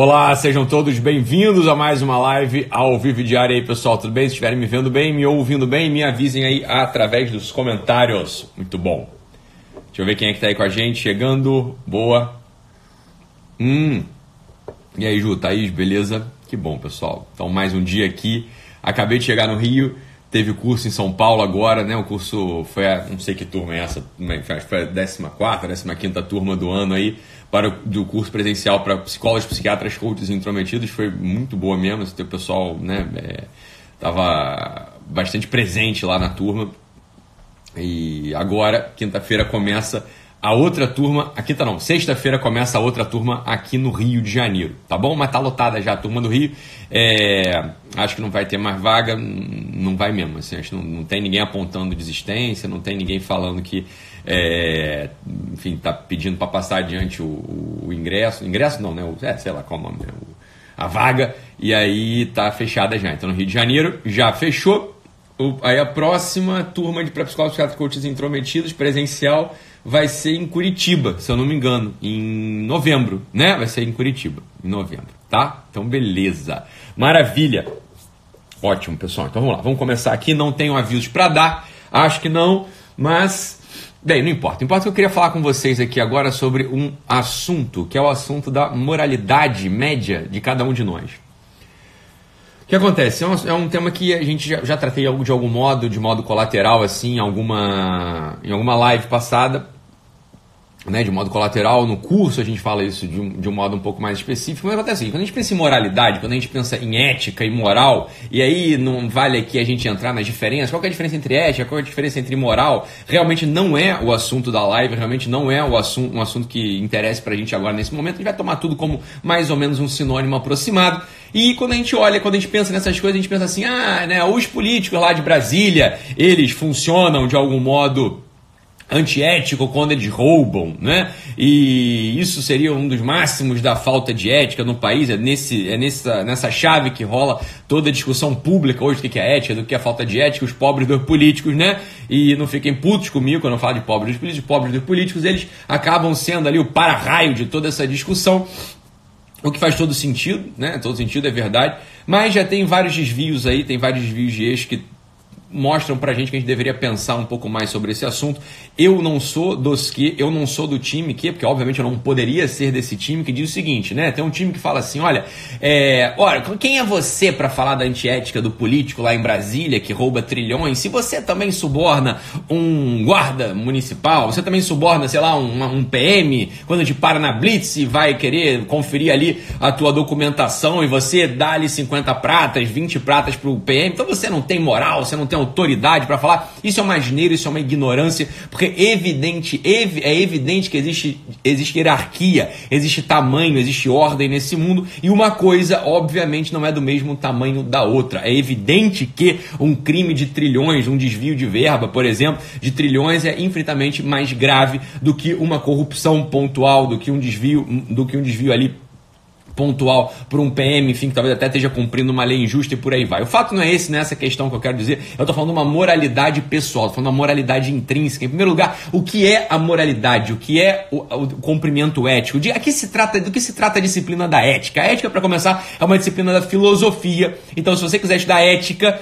Olá, sejam todos bem-vindos a mais uma live ao vivo diário aí, pessoal. Tudo bem? Se estiverem me vendo bem, me ouvindo bem, me avisem aí através dos comentários. Muito bom. Deixa eu ver quem é que tá aí com a gente. Chegando. Boa. Hum. E aí, Ju, Thaís, beleza? Que bom, pessoal. Então, mais um dia aqui. Acabei de chegar no Rio. Teve curso em São Paulo agora, né? O curso foi a, não sei que turma é essa, foi a 14, 15 turma do ano aí para do curso presencial para psicólogos, psiquiatras, coaches intrometidos foi muito boa mesmo. O pessoal né, é, bastante presente lá na turma. E agora, quinta-feira, começa a outra turma. A quinta não, sexta-feira começa a outra turma aqui no Rio de Janeiro, tá bom? Mas tá lotada já a turma do Rio. É, acho que não vai ter mais vaga, não vai mesmo. Assim, acho que não, não tem ninguém apontando desistência, não tem ninguém falando que é, enfim, está pedindo para passar adiante o, o, ingresso. Ingresso não, né? O, é, sei lá qual o nome, né? a vaga, e aí tá fechada já. Então no Rio de Janeiro já fechou. Aí a próxima turma de pré-psicólogos, psiquiatras, coaches intrometidos, presencial, vai ser em Curitiba, se eu não me engano, em novembro, né? Vai ser em Curitiba, em novembro, tá? Então beleza. Maravilha. Ótimo, pessoal. Então vamos lá, vamos começar aqui. Não tenho avisos para dar, acho que não, mas Bem, não importa. Importa que eu queria falar com vocês aqui agora sobre um assunto, que é o assunto da moralidade média de cada um de nós. O que acontece? É um, é um tema que a gente já, já tratei de algum modo, de modo colateral, assim, em alguma, em alguma live passada né, de modo colateral, no curso a gente fala isso de um, de um modo um pouco mais específico, mas acontece assim, quando a gente pensa em moralidade, quando a gente pensa em ética e moral, e aí não vale aqui a gente entrar nas diferenças, qual é a diferença entre ética, qual é a diferença entre moral, realmente não é o assunto da live, realmente não é o assunto, um assunto que interessa pra gente agora nesse momento, a gente vai tomar tudo como mais ou menos um sinônimo aproximado, e quando a gente olha, quando a gente pensa nessas coisas, a gente pensa assim, ah, né, os políticos lá de Brasília, eles funcionam de algum modo antiético quando eles roubam, né? E isso seria um dos máximos da falta de ética no país. É, nesse, é nessa, nessa chave que rola toda a discussão pública hoje do que é ética, do que é falta de ética, os pobres dos políticos, né? E não fiquem putos comigo quando eu falo de pobres dos políticos. Pobres dos políticos, eles acabam sendo ali o para-raio de toda essa discussão. O que faz todo sentido, né? Todo sentido é verdade. Mas já tem vários desvios aí, tem vários desvios de eixo que mostram pra gente que a gente deveria pensar um pouco mais sobre esse assunto. Eu não sou dos que, eu não sou do time que, porque obviamente eu não poderia ser desse time que diz o seguinte, né? Tem um time que fala assim, olha, é, olha, quem é você para falar da antiética do político lá em Brasília que rouba trilhões? Se você também suborna um guarda municipal, você também suborna, sei lá, um, um PM, quando te para na blitz e vai querer conferir ali a tua documentação e você dá ali 50 pratas, 20 pratas pro PM, então você não tem moral, você não tem autoridade para falar. Isso é uma asneira, isso é uma ignorância, porque é evidente, ev é evidente que existe, existe hierarquia, existe tamanho, existe ordem nesse mundo, e uma coisa, obviamente, não é do mesmo tamanho da outra. É evidente que um crime de trilhões, um desvio de verba, por exemplo, de trilhões é infinitamente mais grave do que uma corrupção pontual, do que um desvio, do que um desvio ali pontual por um PM, enfim, que talvez até esteja cumprindo uma lei injusta e por aí vai. O fato não é esse nessa questão que eu quero dizer. Eu estou falando uma moralidade pessoal, estou falando uma moralidade intrínseca. Em primeiro lugar, o que é a moralidade? O que é o, o cumprimento ético? De, aqui se trata, do que se trata a disciplina da ética? A ética, para começar, é uma disciplina da filosofia. Então, se você quiser estudar ética,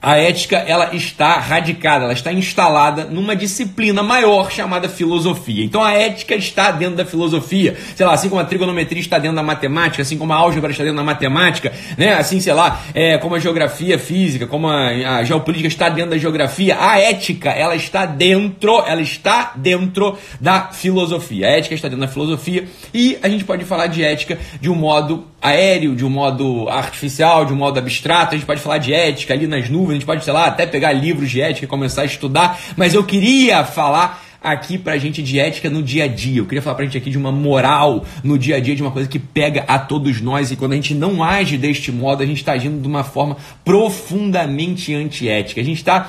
a ética ela está radicada, ela está instalada numa disciplina maior chamada filosofia. Então a ética está dentro da filosofia, sei lá, assim como a trigonometria está dentro da matemática, assim como a álgebra está dentro da matemática, né? Assim, sei lá, é, como a geografia física, como a, a geopolítica está dentro da geografia, a ética ela está dentro, ela está dentro da filosofia. A ética está dentro da filosofia e a gente pode falar de ética de um modo aéreo, de um modo artificial, de um modo abstrato. A gente pode falar de ética ali nas nuvens, a gente pode, sei lá, até pegar livros de ética e começar a estudar. Mas eu queria falar aqui pra gente de ética no dia a dia. Eu queria falar pra gente aqui de uma moral no dia a dia, de uma coisa que pega a todos nós. E quando a gente não age deste modo, a gente está agindo de uma forma profundamente antiética. A gente está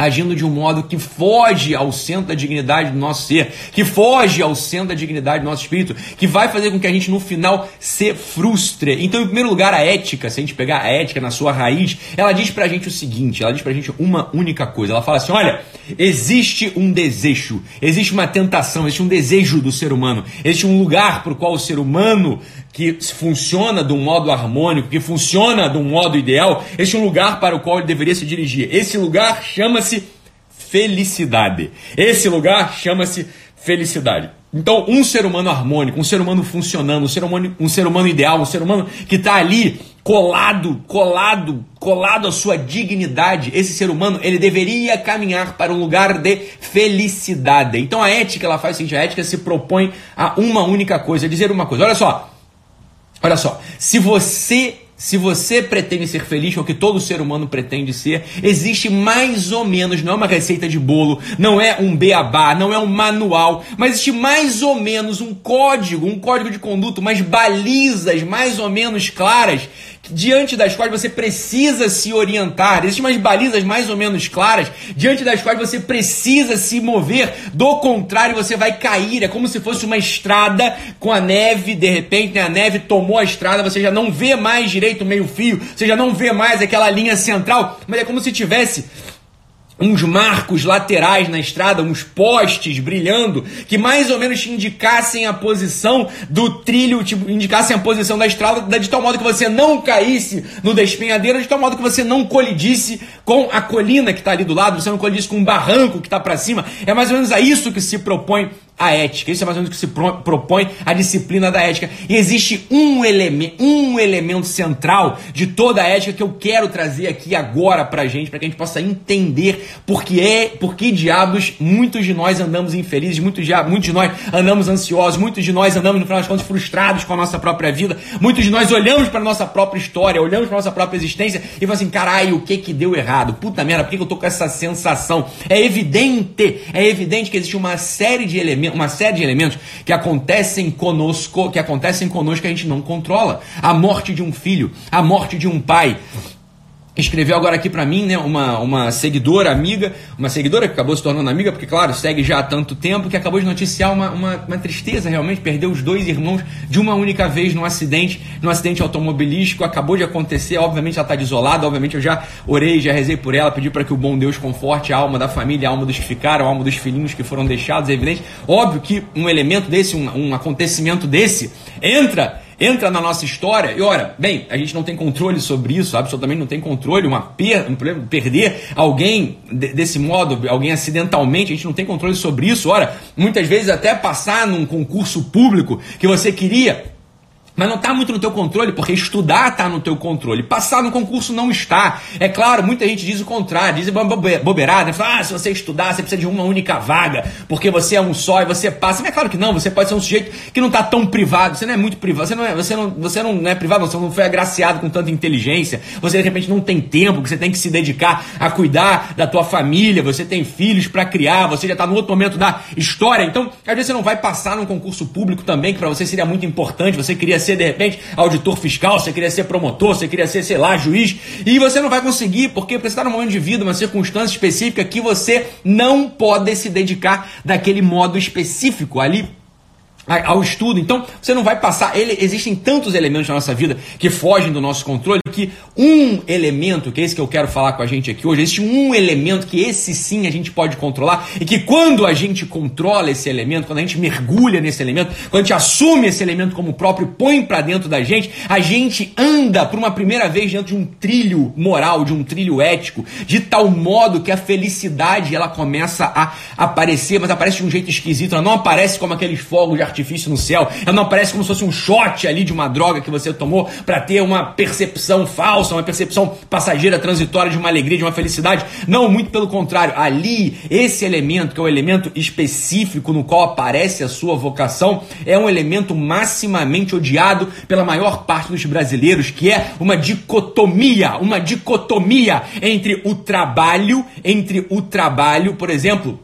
agindo de um modo que foge ao centro da dignidade do nosso ser, que foge ao centro da dignidade do nosso espírito, que vai fazer com que a gente no final se frustre. Então, em primeiro lugar, a ética, se a gente pegar a ética na sua raiz, ela diz pra gente o seguinte, ela diz pra gente uma única coisa. Ela fala assim: "Olha, existe um desejo, existe uma tentação, existe um desejo do ser humano, existe um lugar pro qual o ser humano que funciona de um modo harmônico, que funciona de um modo ideal, este é um lugar para o qual ele deveria se dirigir. Esse lugar chama-se felicidade. Esse lugar chama-se felicidade. Então, um ser humano harmônico, um ser humano funcionando, um ser humano, um ser humano ideal, um ser humano que está ali colado, colado, colado à sua dignidade, esse ser humano, ele deveria caminhar para um lugar de felicidade. Então, a ética, ela faz o seguinte, a ética se propõe a uma única coisa, a dizer uma coisa. Olha só, olha só, se você se você pretende ser feliz, ou que todo ser humano pretende ser, existe mais ou menos, não é uma receita de bolo, não é um beabá, não é um manual, mas existe mais ou menos um código, um código de conduta, umas balizas mais ou menos claras diante das quais você precisa se orientar. Existem umas balizas mais ou menos claras, diante das quais você precisa se mover. Do contrário, você vai cair. É como se fosse uma estrada com a neve, de repente, né? a neve tomou a estrada, você já não vê mais direito o meio-fio, você já não vê mais aquela linha central, mas é como se tivesse uns marcos laterais na estrada, uns postes brilhando, que mais ou menos indicassem a posição do trilho, indicassem a posição da estrada, de tal modo que você não caísse no despenhadeiro, de tal modo que você não colidisse com a colina que está ali do lado, você não colidisse com um barranco que está para cima. É mais ou menos a isso que se propõe a ética. Isso é mais ou menos o que se propõe a disciplina da ética. E existe um, eleme um elemento central de toda a ética que eu quero trazer aqui agora pra gente, para que a gente possa entender por que é, por que diabos muitos de nós andamos infelizes, muitos de, muitos de nós andamos ansiosos, muitos de nós andamos, no final das contas, frustrados com a nossa própria vida, muitos de nós olhamos para nossa própria história, olhamos para nossa própria existência e falamos assim, caralho, o que que deu errado? Puta merda, por que, que eu tô com essa sensação? É evidente, é evidente que existe uma série de elementos uma série de elementos que acontecem conosco, que acontecem conosco que a gente não controla. A morte de um filho, a morte de um pai, escreveu agora aqui para mim, né, uma, uma seguidora, amiga, uma seguidora que acabou se tornando amiga, porque, claro, segue já há tanto tempo, que acabou de noticiar uma, uma, uma tristeza, realmente, perdeu os dois irmãos de uma única vez num acidente, num acidente automobilístico, acabou de acontecer, obviamente ela está desolada, obviamente eu já orei, já rezei por ela, pedi para que o bom Deus conforte a alma da família, a alma dos que ficaram, a alma dos filhinhos que foram deixados, é evidente, óbvio que um elemento desse, um, um acontecimento desse, entra entra na nossa história e, ora, bem, a gente não tem controle sobre isso, absolutamente não tem controle, uma per, um perder alguém de, desse modo, alguém acidentalmente, a gente não tem controle sobre isso, ora, muitas vezes até passar num concurso público que você queria mas não está muito no teu controle, porque estudar está no teu controle. Passar no concurso não está. É claro, muita gente diz o contrário, diz bobeirada, fala, ah, se você estudar, você precisa de uma única vaga, porque você é um só e você passa. Mas é claro que não, você pode ser um sujeito que não está tão privado, você não é muito privado, você não é, você não, você não é privado, você não foi agraciado com tanta inteligência, você de repente não tem tempo, que você tem que se dedicar a cuidar da tua família, você tem filhos para criar, você já está no outro momento da história. Então, às vezes você não vai passar num concurso público também, que para você seria muito importante, você queria ser de repente auditor fiscal, você queria ser promotor, você queria ser, sei lá, juiz, e você não vai conseguir, porque você está num momento de vida, uma circunstância específica que você não pode se dedicar daquele modo específico ali ao estudo. Então, você não vai passar. Ele, existem tantos elementos na nossa vida que fogem do nosso controle que um elemento, que é esse que eu quero falar com a gente aqui hoje, existe um elemento que esse sim a gente pode controlar e que quando a gente controla esse elemento, quando a gente mergulha nesse elemento, quando a gente assume esse elemento como próprio, põe para dentro da gente, a gente anda por uma primeira vez dentro de um trilho moral, de um trilho ético, de tal modo que a felicidade ela começa a aparecer, mas aparece de um jeito esquisito, ela não aparece como aqueles fogos de artifício no céu. Ela não aparece como se fosse um shot ali de uma droga que você tomou para ter uma percepção falsa, uma percepção passageira, transitória de uma alegria, de uma felicidade. Não, muito pelo contrário. Ali, esse elemento, que é o elemento específico no qual aparece a sua vocação, é um elemento maximamente odiado pela maior parte dos brasileiros, que é uma dicotomia, uma dicotomia entre o trabalho, entre o trabalho, por exemplo,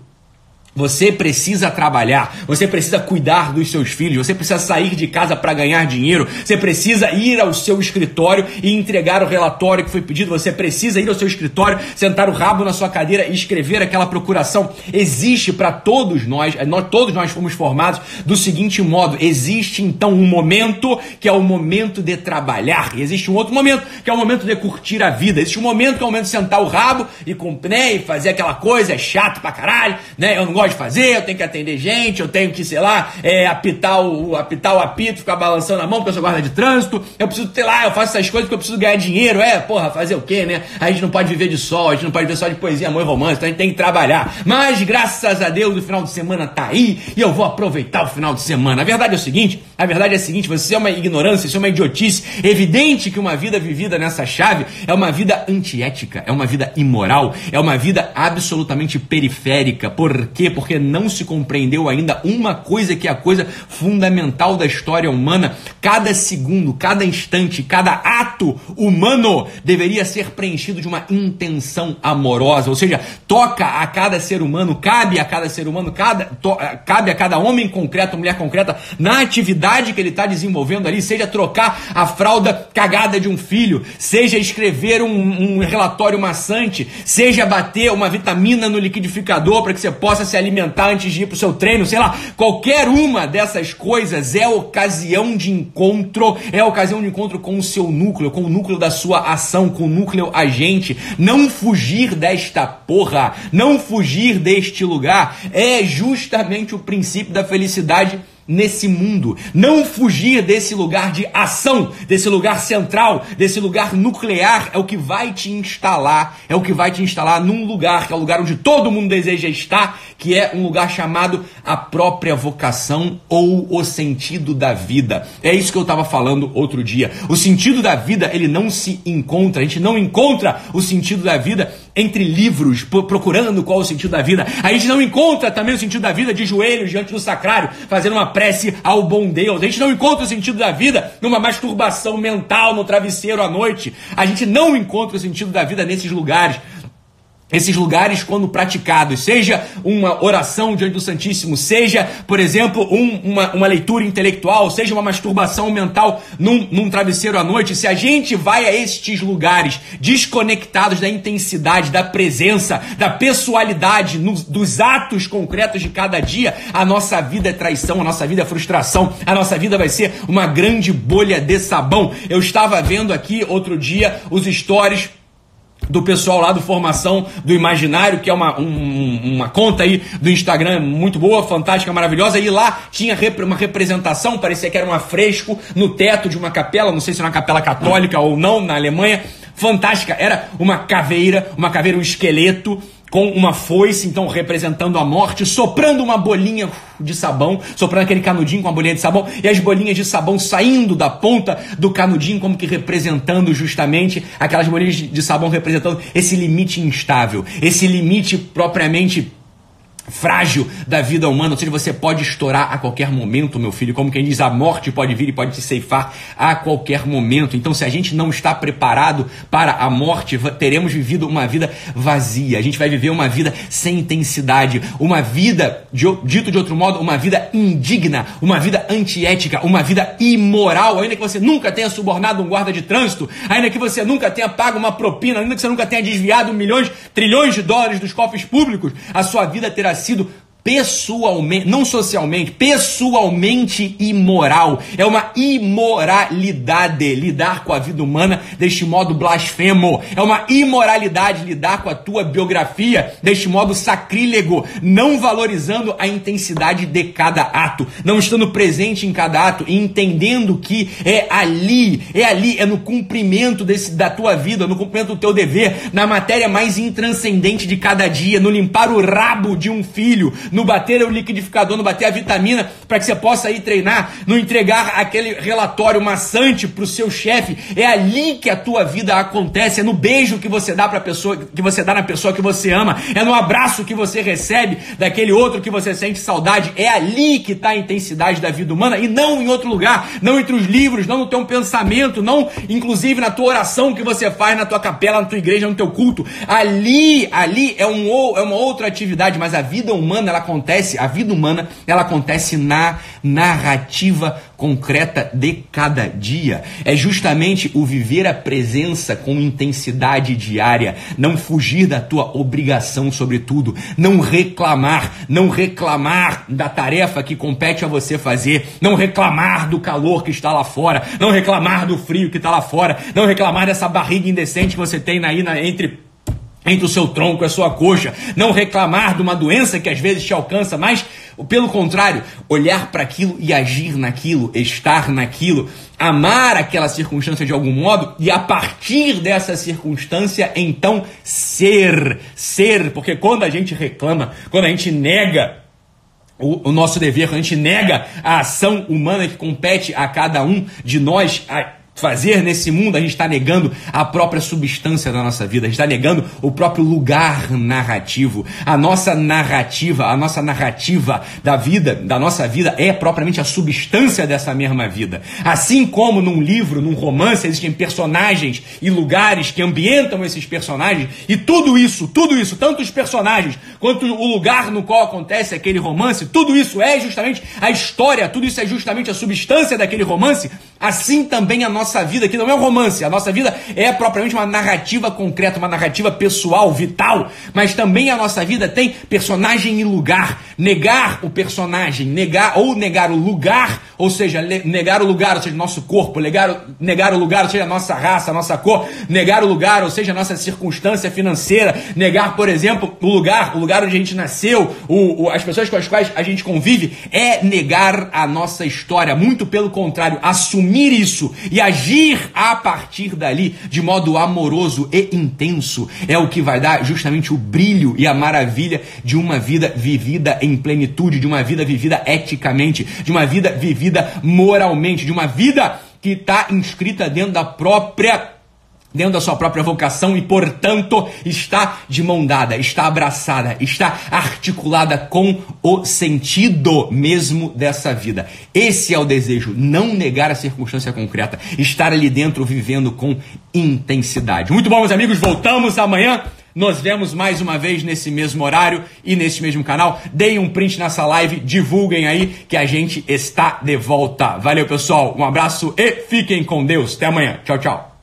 você precisa trabalhar, você precisa cuidar dos seus filhos, você precisa sair de casa para ganhar dinheiro, você precisa ir ao seu escritório e entregar o relatório que foi pedido, você precisa ir ao seu escritório, sentar o rabo na sua cadeira e escrever aquela procuração. Existe para todos nós, é, nós, todos nós fomos formados do seguinte modo: existe então um momento que é o momento de trabalhar, e existe um outro momento que é o momento de curtir a vida, existe um momento que é o momento de sentar o rabo e, né, e fazer aquela coisa, é chato pra caralho, né? Eu não gosto pode fazer, eu tenho que atender gente, eu tenho que, sei lá, é, apitar, o, apitar o apito, ficar balançando a mão porque eu sou guarda de trânsito, eu preciso ter lá, eu faço essas coisas porque eu preciso ganhar dinheiro, é, porra, fazer o quê, né? A gente não pode viver de sol, a gente não pode viver só de poesia, amor e romance, então a gente tem que trabalhar. Mas, graças a Deus, o final de semana tá aí e eu vou aproveitar o final de semana. A verdade é o seguinte, a verdade é a seguinte, você é uma ignorância, isso é uma idiotice, evidente que uma vida vivida nessa chave é uma vida antiética, é uma vida imoral, é uma vida absolutamente periférica. Por quê? Porque não se compreendeu ainda uma coisa que é a coisa fundamental da história humana. Cada segundo, cada instante, cada ato humano deveria ser preenchido de uma intenção amorosa. Ou seja, toca a cada ser humano, cabe a cada ser humano, cada, to, cabe a cada homem concreto, mulher concreta, na atividade que ele está desenvolvendo ali, seja trocar a fralda cagada de um filho, seja escrever um, um relatório maçante, seja bater uma vitamina no liquidificador para que você possa se alimentar antes de ir para o seu treino, sei lá, qualquer uma dessas coisas é ocasião de encontro, é ocasião de encontro com o seu núcleo, com o núcleo da sua ação, com o núcleo agente. Não fugir desta porra, não fugir deste lugar é justamente o princípio da felicidade nesse mundo. Não fugir desse lugar de ação, desse lugar central, desse lugar nuclear é o que vai te instalar, é o que vai te instalar num lugar que é o lugar onde todo mundo deseja estar, que é um lugar chamado a própria vocação ou o sentido da vida. É isso que eu estava falando outro dia. O sentido da vida, ele não se encontra, a gente não encontra o sentido da vida entre livros, procurando qual o sentido da vida. A gente não encontra também o sentido da vida de joelhos diante do sacrário, fazendo uma prece ao bom Deus. A gente não encontra o sentido da vida numa masturbação mental no travesseiro à noite. A gente não encontra o sentido da vida nesses lugares esses lugares quando praticados, seja uma oração diante do Santíssimo, seja, por exemplo, um, uma, uma leitura intelectual, seja uma masturbação mental num, num travesseiro à noite, se a gente vai a estes lugares desconectados da intensidade, da presença, da pessoalidade, no, dos atos concretos de cada dia, a nossa vida é traição, a nossa vida é frustração, a nossa vida vai ser uma grande bolha de sabão. Eu estava vendo aqui outro dia os stories do pessoal lá do Formação do Imaginário, que é uma, um, uma conta aí do Instagram muito boa, fantástica, maravilhosa. E lá tinha rep uma representação, parecia que era um afresco no teto de uma capela, não sei se era uma capela católica ou não, na Alemanha. Fantástica, era uma caveira, uma caveira, um esqueleto com uma foice, então representando a morte, soprando uma bolinha de sabão, soprando aquele canudinho com a bolinha de sabão, e as bolinhas de sabão saindo da ponta do canudinho, como que representando justamente aquelas bolinhas de sabão representando esse limite instável, esse limite propriamente frágil da vida humana, ou seja, você pode estourar a qualquer momento, meu filho, como quem diz, a morte pode vir e pode te ceifar a qualquer momento. Então, se a gente não está preparado para a morte, teremos vivido uma vida vazia. A gente vai viver uma vida sem intensidade, uma vida, dito de outro modo, uma vida indigna, uma vida antiética, uma vida imoral, ainda que você nunca tenha subornado um guarda de trânsito, ainda que você nunca tenha pago uma propina, ainda que você nunca tenha desviado milhões, trilhões de dólares dos cofres públicos, a sua vida terá sido pessoalmente, não socialmente, pessoalmente imoral. É uma imoralidade lidar com a vida humana deste modo blasfemo. É uma imoralidade lidar com a tua biografia deste modo sacrílego, não valorizando a intensidade de cada ato, não estando presente em cada ato e entendendo que é ali, é ali, é no cumprimento desse, da tua vida, no cumprimento do teu dever, na matéria mais intranscendente de cada dia, no limpar o rabo de um filho, no bater o liquidificador, no bater a vitamina, para que você possa ir treinar, no entregar aquele relatório maçante para o seu chefe. É ali que a tua vida acontece, é no beijo que você dá para pessoa, que você dá na pessoa que você ama, é no abraço que você recebe daquele outro que você sente saudade. É ali que está a intensidade da vida humana e não em outro lugar, não entre os livros, não no teu pensamento, não inclusive na tua oração que você faz na tua capela, na tua igreja, no teu culto. Ali, ali é, um, é uma outra atividade, mas a vida humana ela acontece, a vida humana, ela acontece na narrativa concreta de cada dia. É justamente o viver a presença com intensidade diária, não fugir da tua obrigação sobre tudo, não reclamar, não reclamar da tarefa que compete a você fazer, não reclamar do calor que está lá fora, não reclamar do frio que está lá fora, não reclamar dessa barriga indecente que você tem aí na, entre entre o seu tronco e a sua coxa, não reclamar de uma doença que às vezes te alcança, mas pelo contrário, olhar para aquilo e agir naquilo, estar naquilo, amar aquela circunstância de algum modo e a partir dessa circunstância então ser, ser, porque quando a gente reclama, quando a gente nega o, o, nosso dever, quando a gente nega a ação humana que compete a cada um de nós, a, fazer nesse mundo, a gente está negando a própria substância da nossa vida, a gente está negando o próprio lugar narrativo. A nossa narrativa, a nossa narrativa da vida, da nossa vida, é propriamente a substância dessa mesma vida. Assim como num livro, num romance, existem personagens e lugares que ambientam esses personagens, e tudo isso, tudo isso, tanto os personagens quanto o lugar no qual acontece aquele romance, tudo isso é justamente a história, tudo isso é justamente a substância daquele romance, assim também a nossa nossa vida, que não é um romance, a nossa vida é propriamente uma narrativa concreta, uma narrativa pessoal, vital, mas também a nossa vida tem personagem e lugar. Negar o personagem, negar ou negar o lugar, ou seja, negar o lugar, ou seja, nosso corpo, negar, negar o lugar, ou seja, nossa raça, nossa cor, negar o lugar, ou seja, a nossa circunstância financeira, negar, por exemplo, o lugar, o lugar onde a gente nasceu, o, o, as pessoas com as quais a gente convive, é negar a nossa história. Muito pelo contrário, assumir isso e agir agir a partir dali de modo amoroso e intenso. É o que vai dar justamente o brilho e a maravilha de uma vida vivida em plenitude, de uma vida vivida eticamente, de uma vida vivida moralmente, de uma vida que está inscrita dentro da própria dentro da sua própria vocação e, portanto, está de mão dada, está abraçada, está articulada com o sentido mesmo dessa vida. Esse é o desejo, não negar a circunstância concreta, estar ali dentro vivendo com intensidade. Muito bom, meus amigos, voltamos amanhã. Nos vemos mais uma vez nesse mesmo horário e nesse mesmo canal. Deem um print nessa live, divulguem aí que a gente está de volta. Valeu, pessoal. Um abraço e fiquem com Deus. Até amanhã. Tchau, tchau.